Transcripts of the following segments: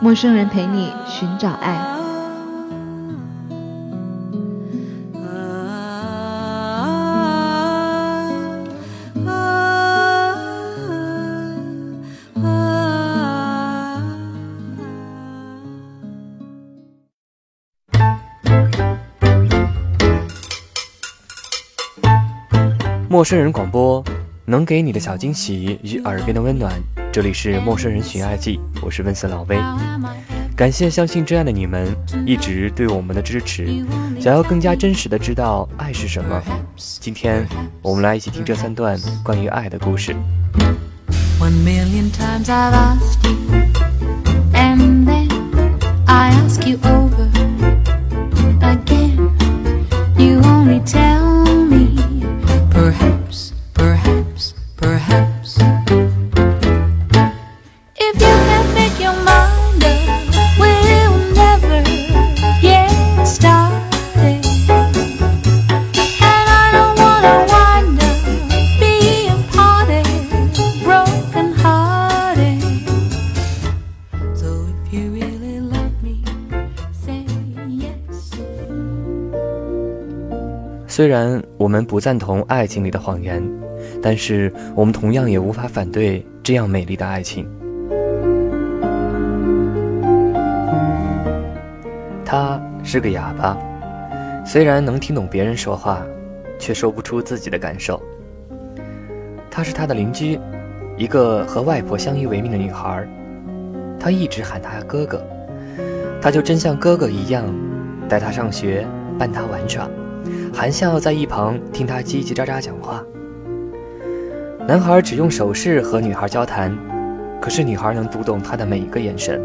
陌生人陪你寻找爱。陌生人广播，能给你的小惊喜与耳边的温暖。这里是陌生人寻爱记，我是温森老威。感谢相信真爱的你们一直对我们的支持。想要更加真实的知道爱是什么，今天我们来一起听这三段关于爱的故事。One million times I've asked you, and then I 虽然我们不赞同爱情里的谎言，但是我们同样也无法反对这样美丽的爱情。他是个哑巴，虽然能听懂别人说话，却说不出自己的感受。他是他的邻居，一个和外婆相依为命的女孩。他一直喊他哥哥，他就真像哥哥一样，带他上学，伴他玩耍。含笑在一旁听他叽叽喳喳讲话。男孩只用手势和女孩交谈，可是女孩能读懂他的每一个眼神。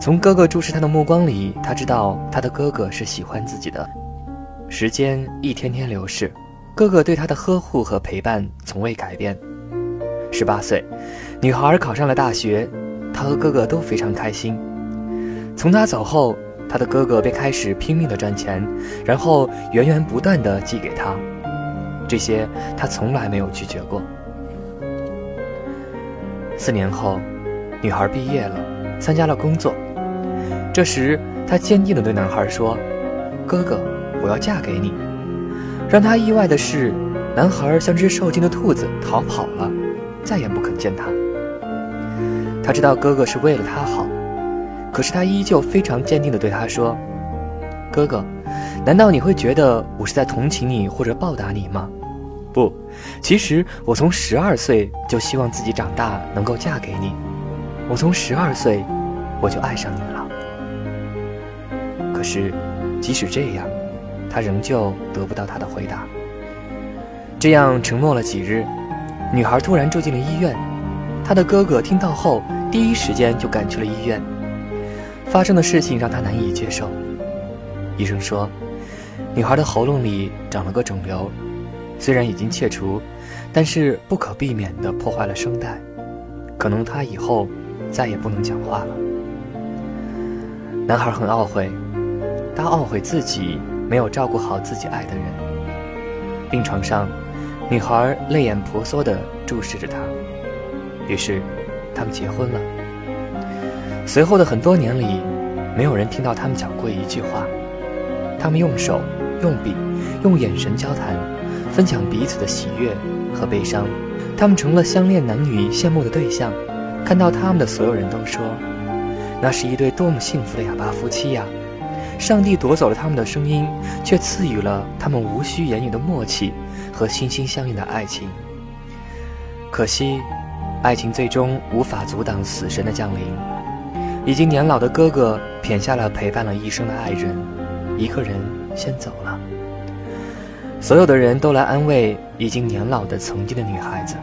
从哥哥注视他的目光里，他知道他的哥哥是喜欢自己的。时间一天天流逝，哥哥对他的呵护和陪伴从未改变。十八岁，女孩考上了大学，她和哥哥都非常开心。从他走后，他的哥哥便开始拼命的赚钱，然后源源不断的寄给他，这些他从来没有拒绝过。四年后，女孩毕业了，参加了工作。这时，她坚定地对男孩说：“哥哥，我要嫁给你。”让他意外的是，男孩像只受惊的兔子逃跑了，再也不肯见他。他知道哥哥是为了他好。可是他依旧非常坚定地对他说：“哥哥，难道你会觉得我是在同情你或者报答你吗？不，其实我从十二岁就希望自己长大能够嫁给你，我从十二岁我就爱上你了。可是，即使这样，他仍旧得不到他的回答。这样沉默了几日，女孩突然住进了医院，她的哥哥听到后，第一时间就赶去了医院。”发生的事情让他难以接受。医生说，女孩的喉咙里长了个肿瘤，虽然已经切除，但是不可避免地破坏了声带，可能她以后再也不能讲话了。男孩很懊悔，他懊悔自己没有照顾好自己爱的人。病床上，女孩泪眼婆娑地注视着他，于是，他们结婚了。随后的很多年里，没有人听到他们讲过一句话。他们用手、用笔、用眼神交谈，分享彼此的喜悦和悲伤。他们成了相恋男女羡慕的对象。看到他们的所有人都说，那是一对多么幸福的哑巴夫妻呀！上帝夺走了他们的声音，却赐予了他们无需言语的默契和心心相印的爱情。可惜，爱情最终无法阻挡死神的降临。已经年老的哥哥撇下了陪伴了一生的爱人，一个人先走了。所有的人都来安慰已经年老的曾经的女孩子，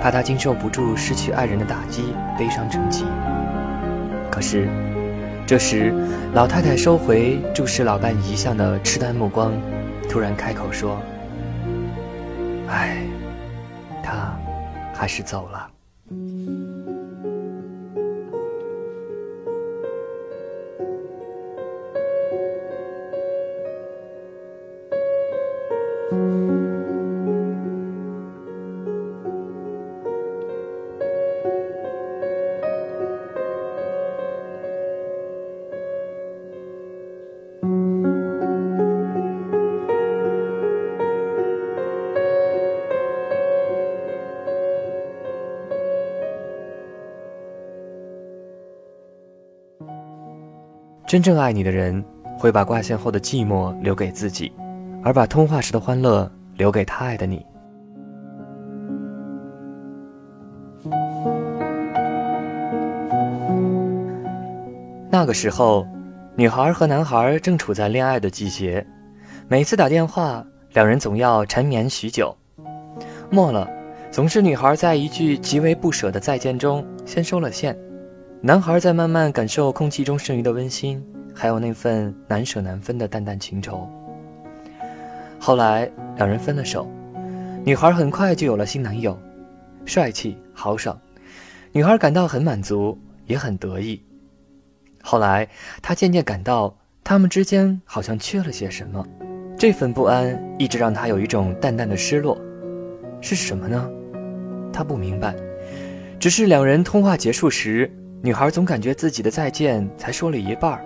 怕她经受不住失去爱人的打击，悲伤成疾。可是，这时，老太太收回注视老伴遗像的痴呆目光，突然开口说：“唉，他还是走了。”真正爱你的人，会把挂线后的寂寞留给自己，而把通话时的欢乐留给他爱的你。那个时候，女孩和男孩正处在恋爱的季节，每次打电话，两人总要缠绵许久。末了，总是女孩在一句极为不舍的再见中先收了线。男孩在慢慢感受空气中剩余的温馨，还有那份难舍难分的淡淡情愁。后来两人分了手，女孩很快就有了新男友，帅气豪爽，女孩感到很满足，也很得意。后来她渐渐感到他们之间好像缺了些什么，这份不安一直让她有一种淡淡的失落。是什么呢？她不明白，只是两人通话结束时。女孩总感觉自己的再见才说了一半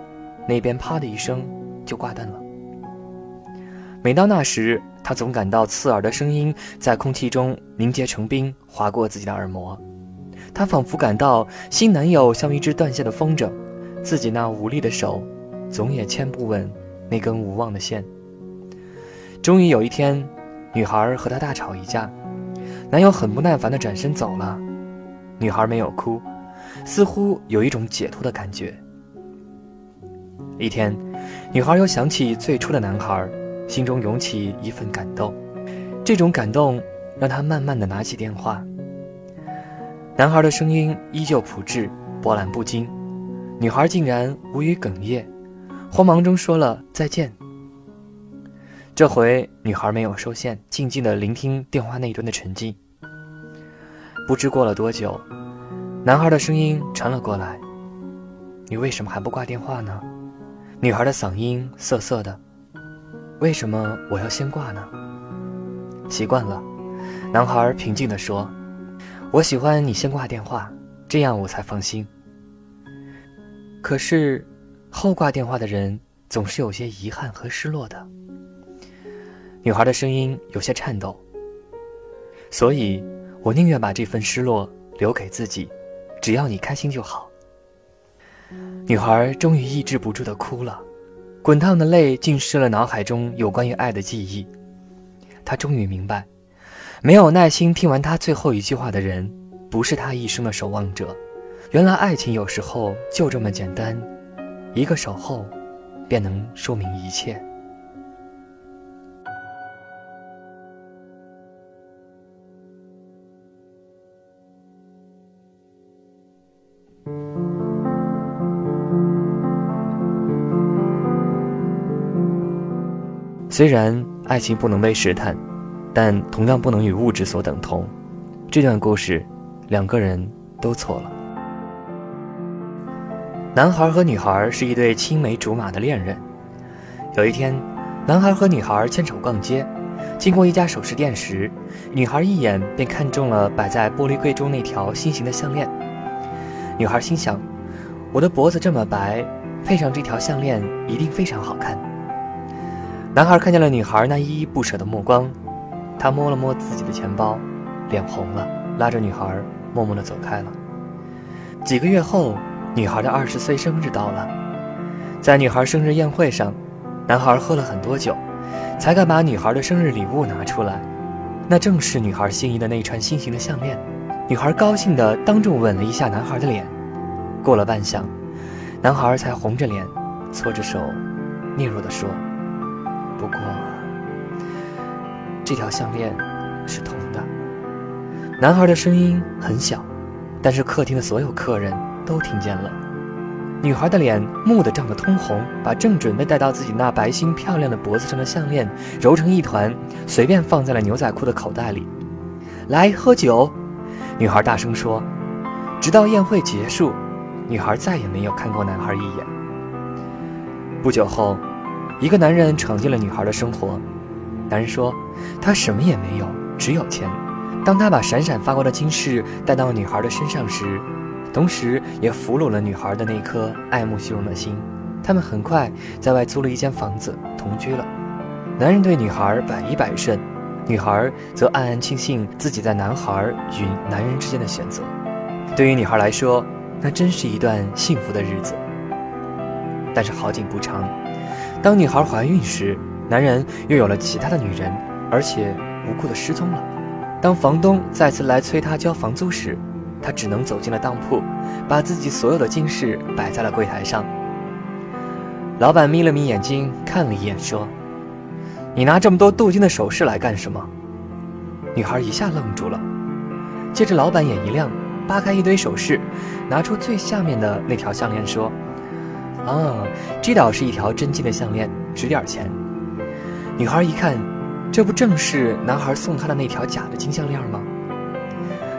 那边啪的一声就挂断了。每到那时，她总感到刺耳的声音在空气中凝结成冰，划过自己的耳膜。她仿佛感到新男友像一只断线的风筝，自己那无力的手总也牵不稳那根无望的线。终于有一天，女孩和他大吵一架，男友很不耐烦地转身走了。女孩没有哭。似乎有一种解脱的感觉。一天，女孩又想起最初的男孩，心中涌起一份感动。这种感动让她慢慢的拿起电话。男孩的声音依旧朴质、波澜不惊，女孩竟然无语哽咽，慌忙中说了再见。这回女孩没有收线，静静的聆听电话那端的沉寂。不知过了多久。男孩的声音传了过来：“你为什么还不挂电话呢？”女孩的嗓音涩涩的：“为什么我要先挂呢？”习惯了，男孩平静地说：“我喜欢你先挂电话，这样我才放心。”可是，后挂电话的人总是有些遗憾和失落的。女孩的声音有些颤抖：“所以，我宁愿把这份失落留给自己。”只要你开心就好。女孩终于抑制不住的哭了，滚烫的泪浸湿了脑海中有关于爱的记忆。她终于明白，没有耐心听完她最后一句话的人，不是她一生的守望者。原来爱情有时候就这么简单，一个守候，便能说明一切。虽然爱情不能被试探，但同样不能与物质所等同。这段故事，两个人都错了。男孩和女孩是一对青梅竹马的恋人。有一天，男孩和女孩牵手逛街，经过一家首饰店时，女孩一眼便看中了摆在玻璃柜中那条心形的项链。女孩心想：“我的脖子这么白，配上这条项链一定非常好看。”男孩看见了女孩那依依不舍的目光，他摸了摸自己的钱包，脸红了，拉着女孩默默地走开了。几个月后，女孩的二十岁生日到了，在女孩生日宴会上，男孩喝了很多酒，才敢把女孩的生日礼物拿出来，那正是女孩心仪的那串心形的项链。女孩高兴地当众吻了一下男孩的脸，过了半晌，男孩才红着脸，搓着手，嗫嚅地说。不过，这条项链是铜的。男孩的声音很小，但是客厅的所有客人都听见了。女孩的脸蓦地涨得通红，把正准备戴到自己那白皙漂亮的脖子上的项链揉成一团，随便放在了牛仔裤的口袋里。来喝酒，女孩大声说。直到宴会结束，女孩再也没有看过男孩一眼。不久后，一个男人闯进了女孩的生活。男人说，他什么也没有，只有钱。当他把闪闪发光的金饰戴到女孩的身上时，同时也俘虏了女孩的那颗爱慕虚荣的心。他们很快在外租了一间房子同居了。男人对女孩百依百顺，女孩则暗暗庆幸自己在男孩与男人之间的选择。对于女孩来说，那真是一段幸福的日子。但是好景不长，当女孩怀孕时，男人又有了其他的女人，而且无故的失踪了。当房东再次来催她交房租时，他只能走进了当铺，把自己所有的金饰摆在了柜台上。老板眯了眯眼睛，看了一眼，说：“你拿这么多镀金的首饰来干什么？”女孩一下愣住了，接着老板眼一亮，扒开一堆首饰，拿出最下面的那条项链，说：“啊，这倒是一条真金的项链，值点钱。”女孩一看，这不正是男孩送她的那条假的金项链吗？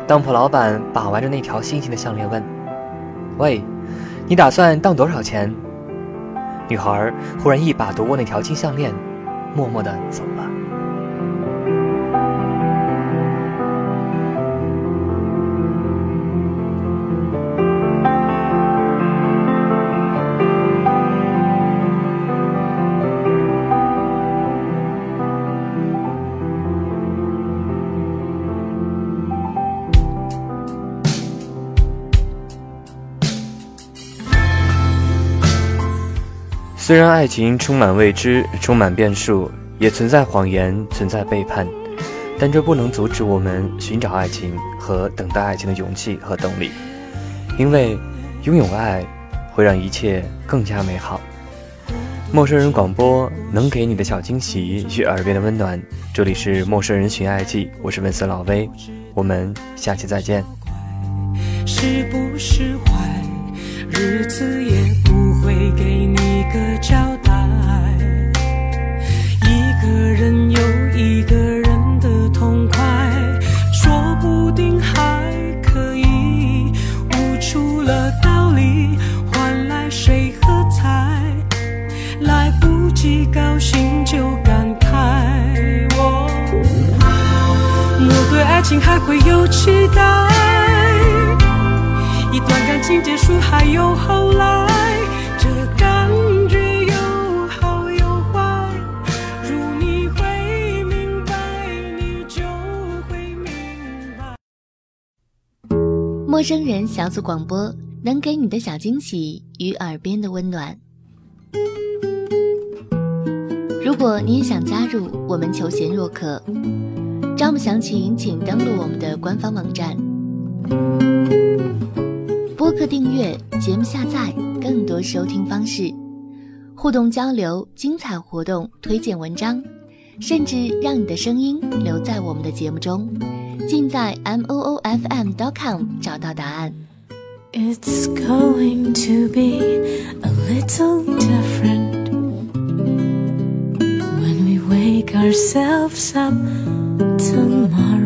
当铺老板把玩着那条新型的项链，问：“喂，你打算当多少钱？”女孩忽然一把夺过那条金项链，默默地走了。虽然爱情充满未知，充满变数，也存在谎言，存在背叛，但这不能阻止我们寻找爱情和等待爱情的勇气和动力。因为拥有爱，会让一切更加美好。陌生人广播能给你的小惊喜与耳边的温暖。这里是陌生人寻爱记，我是文森老威，我们下期再见。是不是坏日子也不会给你个交代？一个人有一个人的痛快，说不定还可以悟出了道理，换来谁喝彩？来不及高兴就感慨，我我对爱情还会有期待。一段感情结束还有后来，这感觉有好有坏。如你会明白，你就会明白。陌生人小组广播能给你的小惊喜与耳边的温暖。如果你也想加入，我们求贤若渴。招募详情请登录我们的官方网站。播客订阅、节目下载、更多收听方式、互动交流、精彩活动、推荐文章，甚至让你的声音留在我们的节目中，尽在 m o o f m dot com 找到答案。It's going to be a little different when we wake ourselves up tomorrow.